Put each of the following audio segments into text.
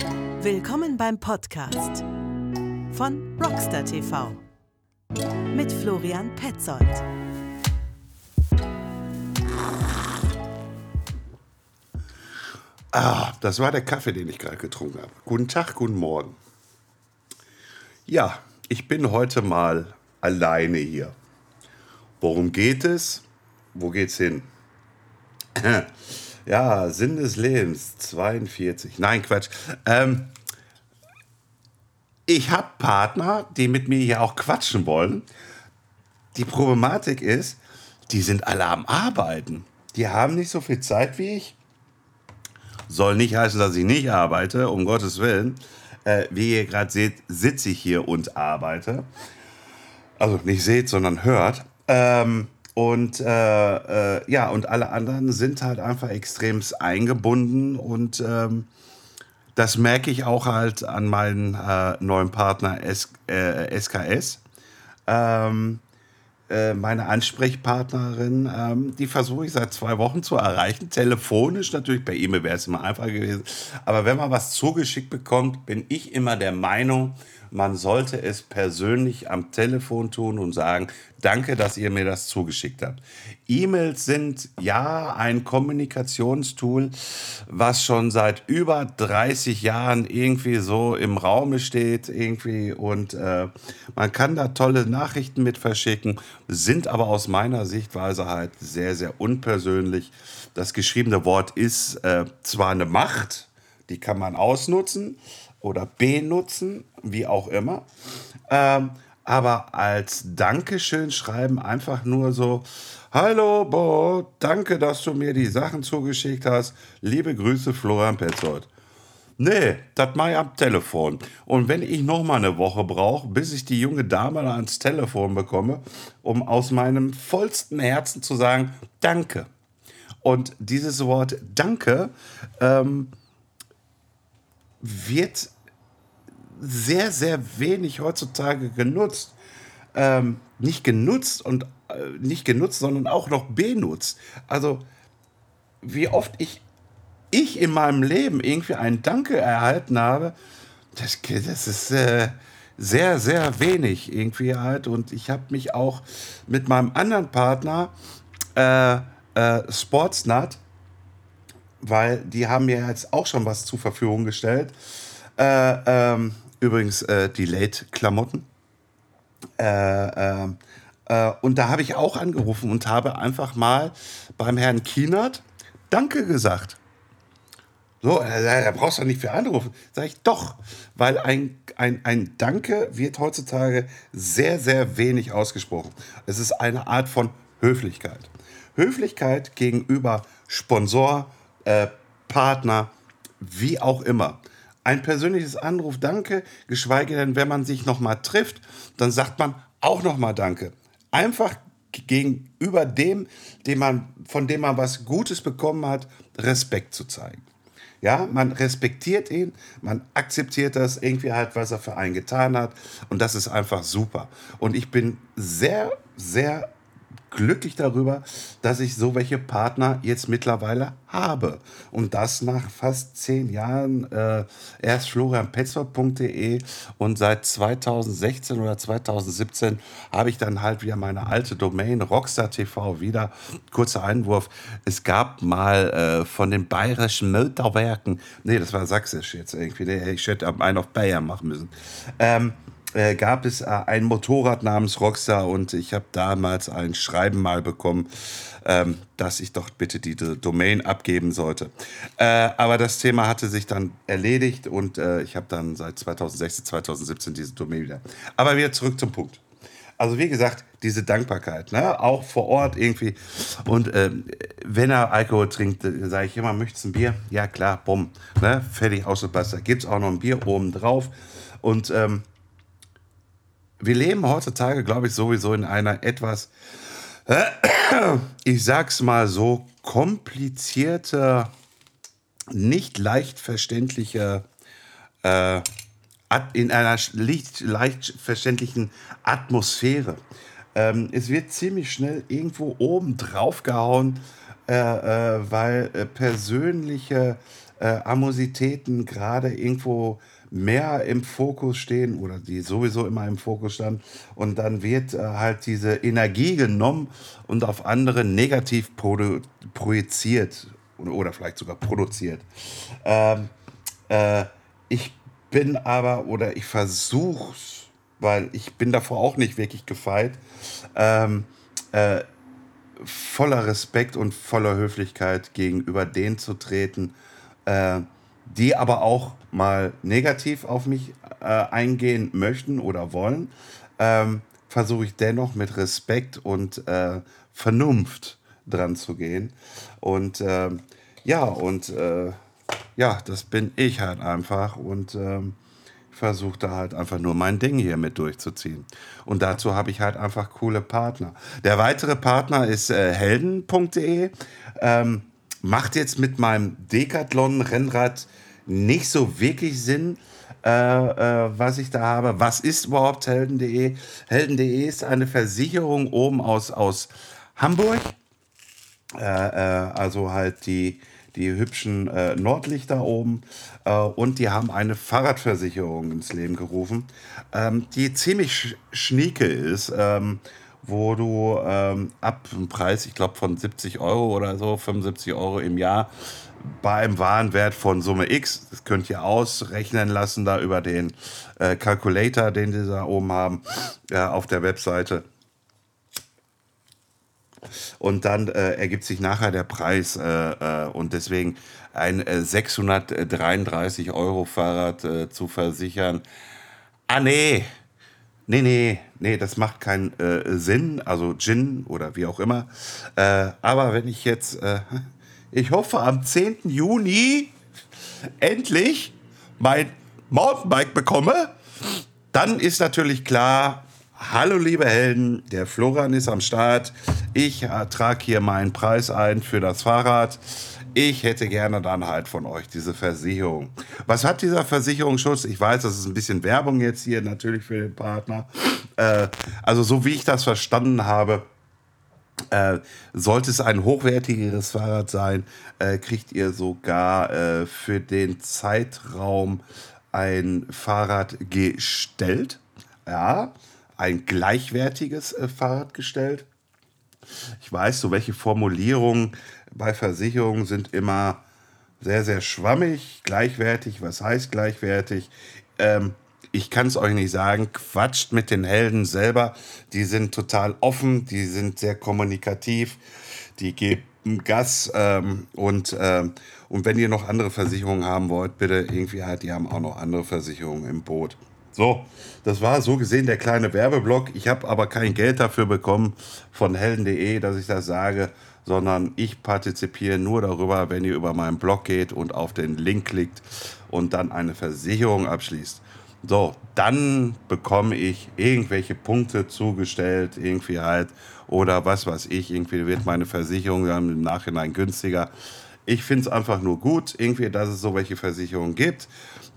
Willkommen beim Podcast von Rockstar TV mit Florian Petzold. Ah, das war der Kaffee, den ich gerade getrunken habe. Guten Tag, guten Morgen. Ja, ich bin heute mal alleine hier. Worum geht es? Wo geht's hin? Ja, Sinn des Lebens, 42. Nein, Quatsch. Ähm, ich habe Partner, die mit mir hier auch quatschen wollen. Die Problematik ist, die sind alle am Arbeiten. Die haben nicht so viel Zeit wie ich. Soll nicht heißen, dass ich nicht arbeite, um Gottes Willen. Äh, wie ihr gerade seht, sitze ich hier und arbeite. Also nicht seht, sondern hört. Ähm, und äh, äh, ja, und alle anderen sind halt einfach extremst eingebunden und ähm, das merke ich auch halt an meinen äh, neuen Partner S SKS. Ähm, äh, meine Ansprechpartnerin, ähm, die versuche ich seit zwei Wochen zu erreichen. Telefonisch natürlich, per E-Mail wäre es immer einfacher gewesen. Aber wenn man was zugeschickt bekommt, bin ich immer der Meinung, man sollte es persönlich am Telefon tun und sagen, danke, dass ihr mir das zugeschickt habt. E-Mails sind ja ein Kommunikationstool, was schon seit über 30 Jahren irgendwie so im Raume steht irgendwie und äh, man kann da tolle Nachrichten mit verschicken, sind aber aus meiner Sichtweise halt sehr, sehr unpersönlich. Das geschriebene Wort ist äh, zwar eine Macht, die kann man ausnutzen, oder benutzen, wie auch immer. Ähm, aber als Dankeschön schreiben einfach nur so, Hallo Bo, danke, dass du mir die Sachen zugeschickt hast. Liebe Grüße, Florian Petzold. Nee, das mache ich am Telefon. Und wenn ich noch mal eine Woche brauche, bis ich die junge Dame da ans Telefon bekomme, um aus meinem vollsten Herzen zu sagen, danke. Und dieses Wort Danke ähm, wird sehr, sehr wenig heutzutage genutzt. Ähm, nicht genutzt und äh, nicht genutzt, sondern auch noch benutzt. Also wie oft ich, ich in meinem Leben irgendwie ein Danke erhalten habe, das, das ist äh, sehr, sehr wenig irgendwie halt. Und ich habe mich auch mit meinem anderen Partner, äh, äh, Sportsnut, weil die haben mir jetzt auch schon was zur Verfügung gestellt. Äh, ähm, übrigens äh, die Late-Klamotten. Äh, ähm, äh, und da habe ich auch angerufen und habe einfach mal beim Herrn Kienert Danke gesagt. So, da brauchst du nicht für anrufen. Sag ich doch, weil ein, ein, ein Danke wird heutzutage sehr, sehr wenig ausgesprochen. Es ist eine Art von Höflichkeit. Höflichkeit gegenüber Sponsor, äh, Partner, wie auch immer. Ein persönliches Anruf, danke, geschweige denn, wenn man sich nochmal trifft, dann sagt man auch nochmal danke. Einfach gegenüber dem, dem man, von dem man was Gutes bekommen hat, Respekt zu zeigen. Ja, man respektiert ihn, man akzeptiert das irgendwie halt, was er für einen getan hat. Und das ist einfach super. Und ich bin sehr, sehr glücklich darüber, dass ich so welche Partner jetzt mittlerweile habe. Und das nach fast zehn Jahren. Äh, erst florianpetzold.de und seit 2016 oder 2017 habe ich dann halt wieder meine alte Domain Rockstar TV wieder. Kurzer Einwurf. Es gab mal äh, von den bayerischen Motorwerken, nee, das war sächsisch jetzt irgendwie, ich hätte einen auf Bayern machen müssen. Ähm, äh, gab es äh, ein Motorrad namens Rockstar und ich habe damals ein Schreiben mal bekommen, ähm, dass ich doch bitte die Domain abgeben sollte. Äh, aber das Thema hatte sich dann erledigt und äh, ich habe dann seit 2016, 2017 diese Domain wieder. Aber wieder zurück zum Punkt. Also wie gesagt, diese Dankbarkeit, ne? auch vor Ort irgendwie. Und ähm, wenn er Alkohol trinkt, äh, sage ich immer, möchtest du ein Bier? Ja klar, bumm, ne? fertig, ausgepasst. Gibt es auch noch ein Bier oben drauf. Und ähm, wir leben heutzutage, glaube ich, sowieso in einer etwas, äh, ich sag's mal so, komplizierte, nicht leicht verständliche, äh, in einer leicht, leicht verständlichen Atmosphäre. Ähm, es wird ziemlich schnell irgendwo oben drauf gehauen, äh, äh, weil äh, persönliche äh, Amositäten gerade irgendwo mehr im Fokus stehen oder die sowieso immer im Fokus standen. Und dann wird äh, halt diese Energie genommen und auf andere negativ projiziert oder, vielleicht sogar produziert. Ähm, äh, ich bin aber oder ich versuche weil ich bin davor auch nicht wirklich gefeit, ähm, äh, voller Respekt und voller Höflichkeit gegenüber denen zu treten, äh, die aber auch mal negativ auf mich äh, eingehen möchten oder wollen, ähm, versuche ich dennoch mit Respekt und äh, Vernunft dran zu gehen. Und ähm, ja, und äh, ja, das bin ich halt einfach. Und ähm, versuche da halt einfach nur mein Ding hier mit durchzuziehen. Und dazu habe ich halt einfach coole Partner. Der weitere Partner ist äh, helden.de. Ähm, macht jetzt mit meinem Decathlon-Rennrad nicht so wirklich Sinn, äh, äh, was ich da habe. Was ist überhaupt helden.de? Helden.de ist eine Versicherung oben aus, aus Hamburg. Äh, äh also halt die die hübschen äh, Nordlichter oben. Äh, und die haben eine Fahrradversicherung ins Leben gerufen, ähm, die ziemlich sch schnieke ist. Ähm, wo du ähm, ab einem Preis, ich glaube von 70 Euro oder so, 75 Euro im Jahr, bei einem Warenwert von Summe X, das könnt ihr ausrechnen lassen da über den äh, Calculator, den sie da oben haben, äh, auf der Webseite. Und dann äh, ergibt sich nachher der Preis. Äh, äh und deswegen ein 633 äh, Euro Fahrrad zu versichern. Ah, nee. Nee, nee, nee, das macht keinen Sinn. Also Gin oder wie auch immer. aber wenn ich jetzt, ich hoffe, am 10. Juni endlich mein Mountainbike bekomme, dann ist natürlich klar, Hallo liebe Helden, der Florian ist am Start. Ich äh, trage hier meinen Preis ein für das Fahrrad. Ich hätte gerne dann halt von euch diese Versicherung. Was hat dieser Versicherungsschutz? Ich weiß, das ist ein bisschen Werbung jetzt hier natürlich für den Partner. Äh, also so wie ich das verstanden habe, äh, sollte es ein hochwertigeres Fahrrad sein, äh, kriegt ihr sogar äh, für den Zeitraum ein Fahrrad gestellt. Ja, ein gleichwertiges äh, Fahrrad gestellt. Ich weiß, so welche Formulierungen bei Versicherungen sind immer sehr, sehr schwammig. Gleichwertig, was heißt gleichwertig? Ähm, ich kann es euch nicht sagen. Quatscht mit den Helden selber. Die sind total offen, die sind sehr kommunikativ, die geben Gas ähm, und, ähm, und wenn ihr noch andere Versicherungen haben wollt, bitte irgendwie halt, die haben auch noch andere Versicherungen im Boot. So, das war so gesehen der kleine Werbeblock. Ich habe aber kein Geld dafür bekommen von helden.de, dass ich das sage, sondern ich partizipiere nur darüber, wenn ihr über meinen Blog geht und auf den Link klickt und dann eine Versicherung abschließt. So, dann bekomme ich irgendwelche Punkte zugestellt, irgendwie halt, oder was weiß ich, irgendwie wird meine Versicherung dann im Nachhinein günstiger. Ich finde es einfach nur gut, irgendwie, dass es so welche Versicherungen gibt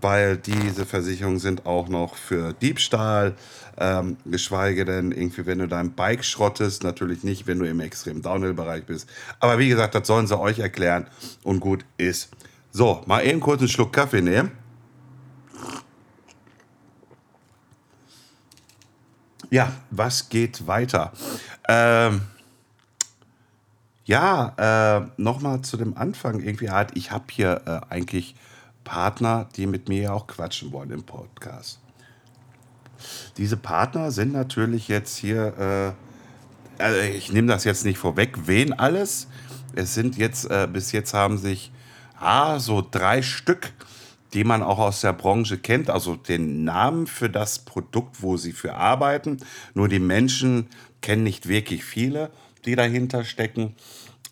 weil diese Versicherungen sind auch noch für Diebstahl, ähm, geschweige denn irgendwie, wenn du dein Bike schrottest, natürlich nicht, wenn du im extremen Downhill-Bereich bist. Aber wie gesagt, das sollen sie euch erklären und gut ist. So, mal eben kurz einen Schluck Kaffee nehmen. Ja, was geht weiter? Ähm, ja, äh, nochmal zu dem Anfang irgendwie halt, ich habe hier äh, eigentlich Partner, die mit mir auch quatschen wollen im Podcast. Diese Partner sind natürlich jetzt hier, äh, also ich nehme das jetzt nicht vorweg, wen alles. Es sind jetzt, äh, bis jetzt haben sich ah, so drei Stück, die man auch aus der Branche kennt, also den Namen für das Produkt, wo sie für arbeiten. Nur die Menschen kennen nicht wirklich viele, die dahinter stecken.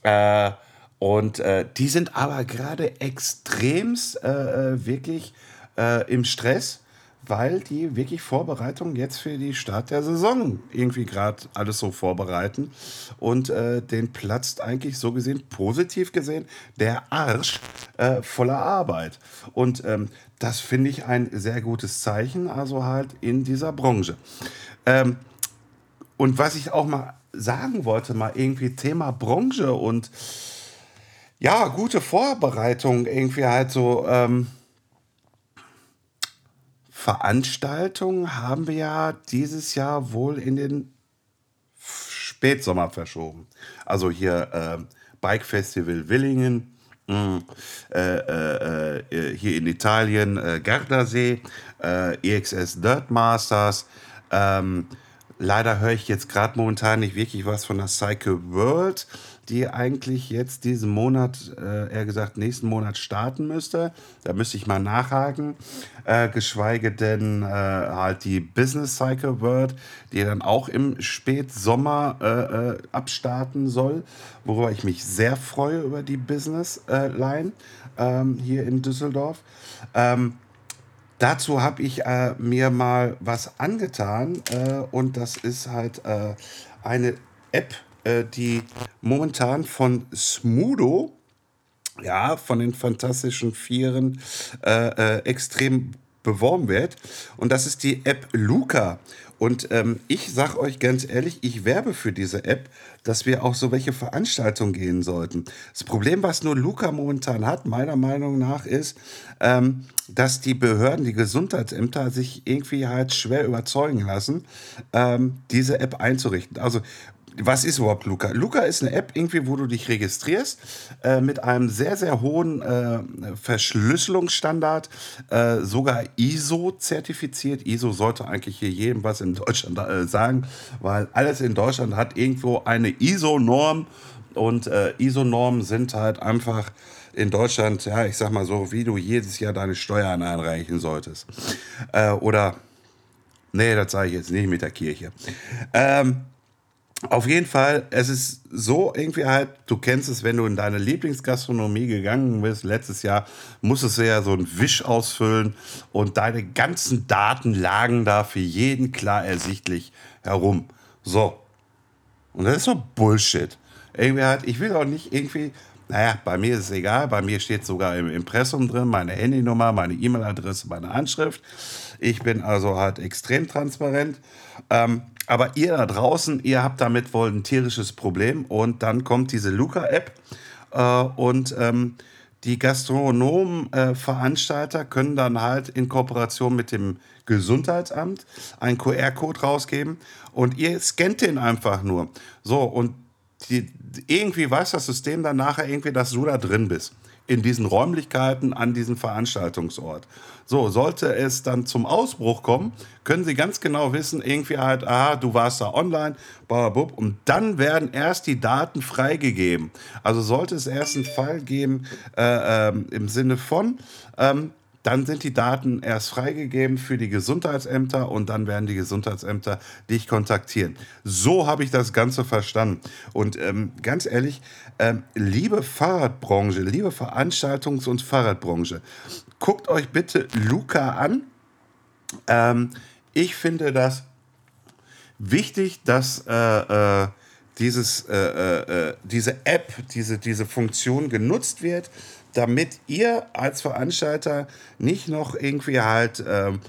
Äh, und äh, die sind aber gerade extremst äh, äh, wirklich äh, im Stress, weil die wirklich Vorbereitungen jetzt für die Start der Saison irgendwie gerade alles so vorbereiten. Und äh, den platzt eigentlich so gesehen, positiv gesehen, der Arsch äh, voller Arbeit. Und ähm, das finde ich ein sehr gutes Zeichen, also halt in dieser Branche. Ähm, und was ich auch mal sagen wollte, mal irgendwie Thema Branche und Ja, gute Vorbereitung, irgendwie halt so. Ähm, Veranstaltungen haben wir ja dieses Jahr wohl in den Spätsommer verschoben. Also hier äh, Bike Festival Willingen, mh, äh, äh, äh, hier in Italien äh, Gardasee, äh, EXS Dirt Masters. Ähm, leider höre ich jetzt gerade momentan nicht wirklich was von der Cycle World die eigentlich jetzt diesen Monat, äh, eher gesagt nächsten Monat starten müsste. Da müsste ich mal nachhaken. Äh, geschweige denn äh, halt die Business Cycle World, die dann auch im Spätsommer äh, äh abstarten soll, worüber ich mich sehr freue über die Business äh, Line ähm, hier in Düsseldorf. Ähm, Dazu habe ich äh, mir mal was angetan äh, und das ist halt äh, eine App, äh, die momentan von Smudo, ja, von den Fantastischen Vieren, äh, äh, extrem beworben wird. Und das ist die App Luca. Und ähm, ich sage euch ganz ehrlich, ich werbe für diese App, dass wir auch so welche Veranstaltungen gehen sollten. Das Problem, was nur Luca momentan hat, meiner Meinung nach, ist, ähm, dass die Behörden, die Gesundheitsämter sich irgendwie halt schwer überzeugen lassen, ähm, diese App einzurichten. Also was ist überhaupt Luca? Luca ist eine App, irgendwie, wo du dich registrierst äh, mit einem sehr, sehr hohen äh, Verschlüsselungsstandard, äh, sogar ISO-zertifiziert. ISO sollte eigentlich hier jedem was in Deutschland äh, sagen, weil alles in Deutschland hat irgendwo eine ISO-Norm und äh, ISO-Normen sind halt einfach in Deutschland, ja, ich sag mal so, wie du jedes Jahr deine Steuern einreichen solltest. Äh, oder, nee, das sage ich jetzt nicht mit der Kirche. Ähm, auf jeden Fall, es ist so irgendwie halt, du kennst es, wenn du in deine Lieblingsgastronomie gegangen bist, letztes Jahr musstest du ja so einen Wisch ausfüllen und deine ganzen Daten lagen da für jeden klar ersichtlich herum. So. Und das ist so Bullshit. Irgendwie halt, ich will auch nicht irgendwie, naja, bei mir ist es egal, bei mir steht sogar im Impressum drin, meine Handynummer, meine E-Mail-Adresse, meine Anschrift. Ich bin also halt extrem transparent. Ähm, aber ihr da draußen, ihr habt damit wohl ein tierisches Problem. Und dann kommt diese Luca-App äh, und ähm, die Gastronomen, äh, können dann halt in Kooperation mit dem Gesundheitsamt einen QR-Code rausgeben und ihr scannt den einfach nur. So, und die, irgendwie weiß das System dann nachher irgendwie, dass du da drin bist in diesen Räumlichkeiten an diesem Veranstaltungsort. So, sollte es dann zum Ausbruch kommen, können Sie ganz genau wissen, irgendwie halt, aha, du warst da online, bababub, und dann werden erst die Daten freigegeben. Also sollte es erst einen Fall geben äh, äh, im Sinne von, ähm, dann sind die Daten erst freigegeben für die Gesundheitsämter und dann werden die Gesundheitsämter dich kontaktieren. So habe ich das Ganze verstanden. Und ähm, ganz ehrlich, ähm, liebe Fahrradbranche, liebe Veranstaltungs- und Fahrradbranche, guckt euch bitte Luca an. Ähm, ich finde das wichtig, dass äh, äh, dieses, äh, äh, äh diese App, diese, diese Funktion genutzt wird damit ihr als Veranstalter nicht noch irgendwie halt ähm,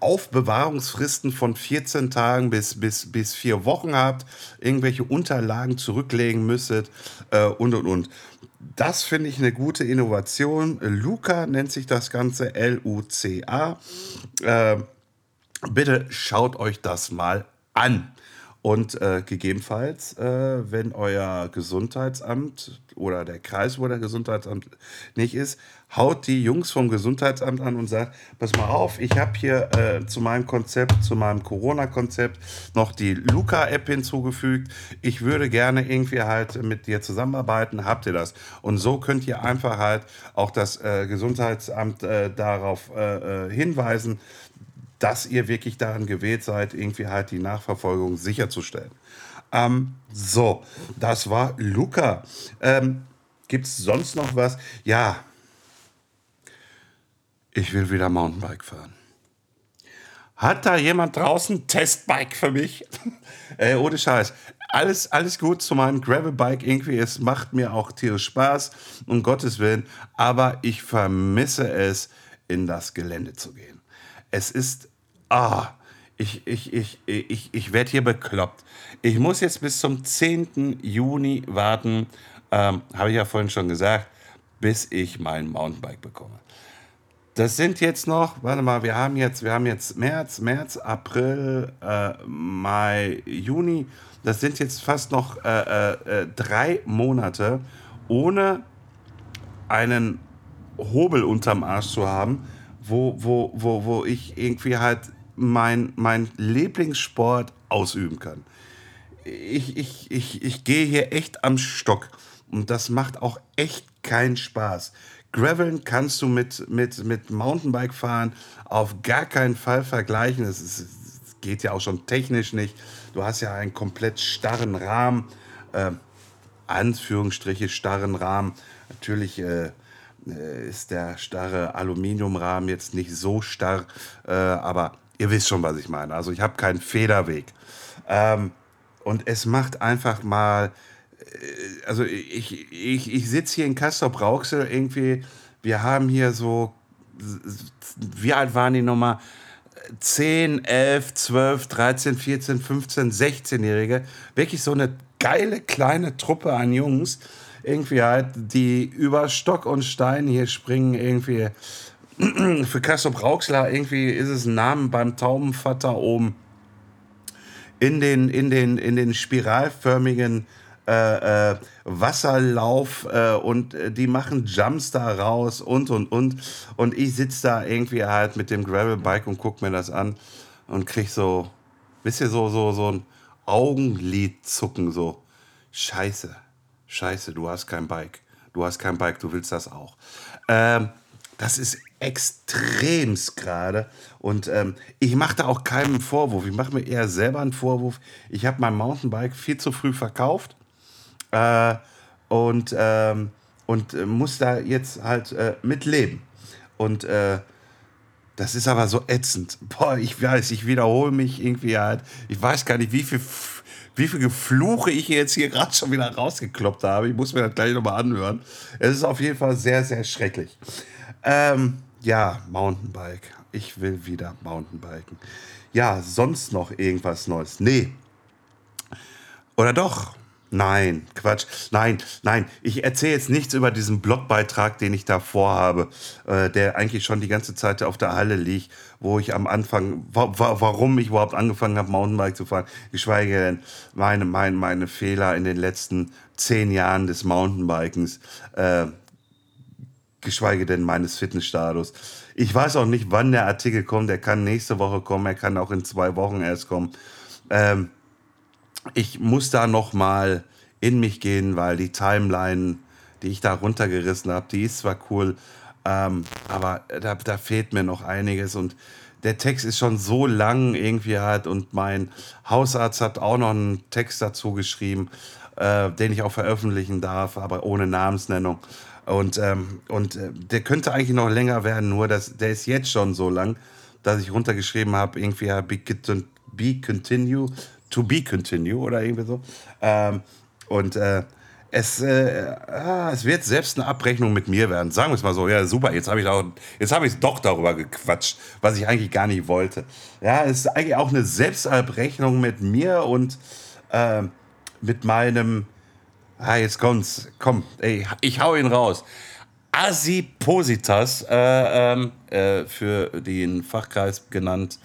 Aufbewahrungsfristen von 14 Tagen bis, bis, bis vier Wochen habt, irgendwelche Unterlagen zurücklegen müsstet äh, und und und. Das finde ich eine gute Innovation. Luca nennt sich das Ganze L-U-C-A. Äh, bitte schaut euch das mal an. Und äh, gegebenenfalls, äh, wenn euer Gesundheitsamt oder der Kreis, wo der Gesundheitsamt nicht ist, haut die Jungs vom Gesundheitsamt an und sagt, pass mal auf, ich habe hier äh, zu meinem Konzept, zu meinem Corona-Konzept noch die Luca-App hinzugefügt. Ich würde gerne irgendwie halt mit dir zusammenarbeiten. Habt ihr das? Und so könnt ihr einfach halt auch das äh, Gesundheitsamt äh, darauf äh, hinweisen, dass ihr wirklich daran gewählt seid, irgendwie halt die Nachverfolgung sicherzustellen. Ähm, so, das war Luca. Ähm, Gibt es sonst noch was? Ja, ich will wieder Mountainbike fahren. Hat da jemand draußen Testbike für mich? äh, ohne Scheiß. Alles, alles gut zu meinem Gravelbike irgendwie. Es macht mir auch tierisch Spaß, um Gottes Willen. Aber ich vermisse es, in das Gelände zu gehen. Es ist ah, ich, ich, ich, ich, ich werde hier bekloppt. Ich muss jetzt bis zum 10. Juni warten ähm, habe ich ja vorhin schon gesagt, bis ich mein Mountainbike bekomme. Das sind jetzt noch, warte mal, wir haben jetzt, wir haben jetzt März, März, April, äh, Mai, Juni. Das sind jetzt fast noch äh, äh, äh drei Monate ohne einen Hobel unterm Arsch zu haben, wo, wo, wo, wo ich irgendwie halt mein, mein Lieblingssport ausüben kann. Ich, ich, ich, ich gehe hier echt am Stock und das macht auch echt keinen Spaß. Graveln kannst du mit, mit, mit Mountainbike fahren auf gar keinen Fall vergleichen. Es, geht ja auch schon technisch nicht. Du hast ja einen komplett starren Rahmen, äh, Anführungsstriche starren Rahmen. Natürlich äh, äh, ist der starre Aluminiumrahmen jetzt nicht so starr, äh, aber ihr wisst schon, was ich meine. Also ich habe keinen Federweg. Ähm, und es macht einfach mal, äh, also ich, ich, ich sitze hier in Castrop Rauxel irgendwie, wir haben hier so, wie alt waren die nochmal? 10, 11, 12, 13, 14, 15, 16-Jährige. Wirklich so eine geile kleine Truppe an Jungs, irgendwie halt, die über Stock und Stein hier springen, irgendwie. Für Kassop Rauxler irgendwie ist es ein Name beim Taubenvater oben in den, in den, in den spiralförmigen äh, äh, Wasserlauf äh, und äh, die machen Jumps da raus und und und. Und ich sitze da irgendwie halt mit dem Gravelbike und guck mir das an und krieg so, wisst ihr, so, so, so ein Augenlid zucken, so. Scheiße. Scheiße, du hast kein Bike. Du hast kein Bike, du willst das auch. Ähm, das ist extremst gerade. Und ähm, ich mache da auch keinen Vorwurf. Ich mache mir eher selber einen Vorwurf. Ich habe mein Mountainbike viel zu früh verkauft. Äh, und, ähm, und äh, muss da jetzt halt äh, mit leben. Und äh, das ist aber so ätzend. Boah, ich weiß, ich wiederhole mich irgendwie halt. Ich weiß gar nicht, wie viel wie viele Gefluche ich jetzt hier gerade schon wieder rausgekloppt habe. Ich muss mir das gleich nochmal anhören. Es ist auf jeden Fall sehr, sehr schrecklich. Ähm, ja, Mountainbike. Ich will wieder Mountainbiken. Ja, sonst noch irgendwas Neues? Nee. Oder doch? Nein, Quatsch. Nein, nein. Ich erzähle jetzt nichts über diesen Blogbeitrag, den ich da vorhabe, äh, der eigentlich schon die ganze Zeit auf der Halle liegt, wo ich am Anfang, wa warum ich überhaupt angefangen habe, Mountainbike zu fahren, geschweige denn meine, meine, meine Fehler in den letzten zehn Jahren des Mountainbikens, äh, geschweige denn meines Fitnessstatus. Ich weiß auch nicht, wann der Artikel kommt. Er kann nächste Woche kommen, er kann auch in zwei Wochen erst kommen. Ähm, ich muss da noch mal in mich gehen, weil die Timeline, die ich da runtergerissen habe, die ist zwar cool, ähm, aber da, da fehlt mir noch einiges und der Text ist schon so lang irgendwie halt und mein Hausarzt hat auch noch einen Text dazu geschrieben, äh, den ich auch veröffentlichen darf, aber ohne Namensnennung. Und, ähm, und äh, der könnte eigentlich noch länger werden, nur dass, der ist jetzt schon so lang, dass ich runtergeschrieben habe, irgendwie ja, be, be continue, to be continue oder irgendwie so. Ähm, und äh, es, äh, ah, es wird selbst eine Abrechnung mit mir werden. Sagen wir es mal so. Ja, super, jetzt habe ich, auch, jetzt hab ich doch darüber gequatscht, was ich eigentlich gar nicht wollte. Ja, es ist eigentlich auch eine Selbstabrechnung mit mir und äh, mit meinem. Ah, jetzt kommt's. Komm, ey, ich hau ihn raus. Asipositas, äh, ähm, äh, für den Fachkreis genannt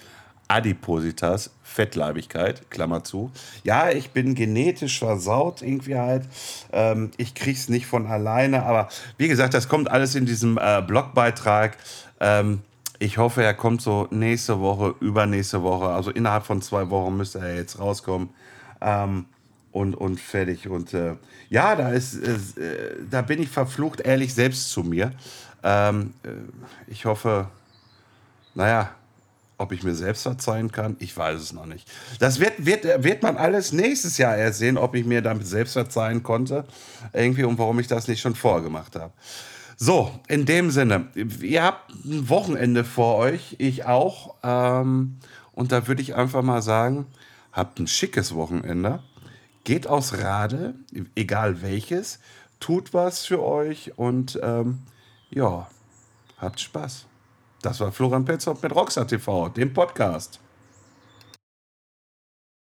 Adipositas, Fettleibigkeit, Klammer zu. Ja, ich bin genetisch versaut irgendwie halt. Ähm, ich krieg's nicht von alleine, aber wie gesagt, das kommt alles in diesem äh, Blogbeitrag. Ähm, ich hoffe, er kommt so nächste Woche, übernächste Woche, also innerhalb von zwei Wochen müsste er jetzt rauskommen. Ähm, und, und fertig. Und äh, ja, da ist, äh, da bin ich verflucht ehrlich selbst zu mir. Ähm, äh, ich hoffe, naja, ob ich mir selbst verzeihen kann, ich weiß es noch nicht. Das wird, wird, wird man alles nächstes Jahr erst sehen, ob ich mir damit selbst verzeihen konnte. Irgendwie und warum ich das nicht schon vorgemacht habe. So, in dem Sinne, ihr habt ein Wochenende vor euch, ich auch. Ähm, und da würde ich einfach mal sagen, habt ein schickes Wochenende. Geht aus Rade, egal welches. Tut was für euch und ähm, ja, habt Spaß. Das war Florian Petzhoff mit Rockstar TV, dem Podcast.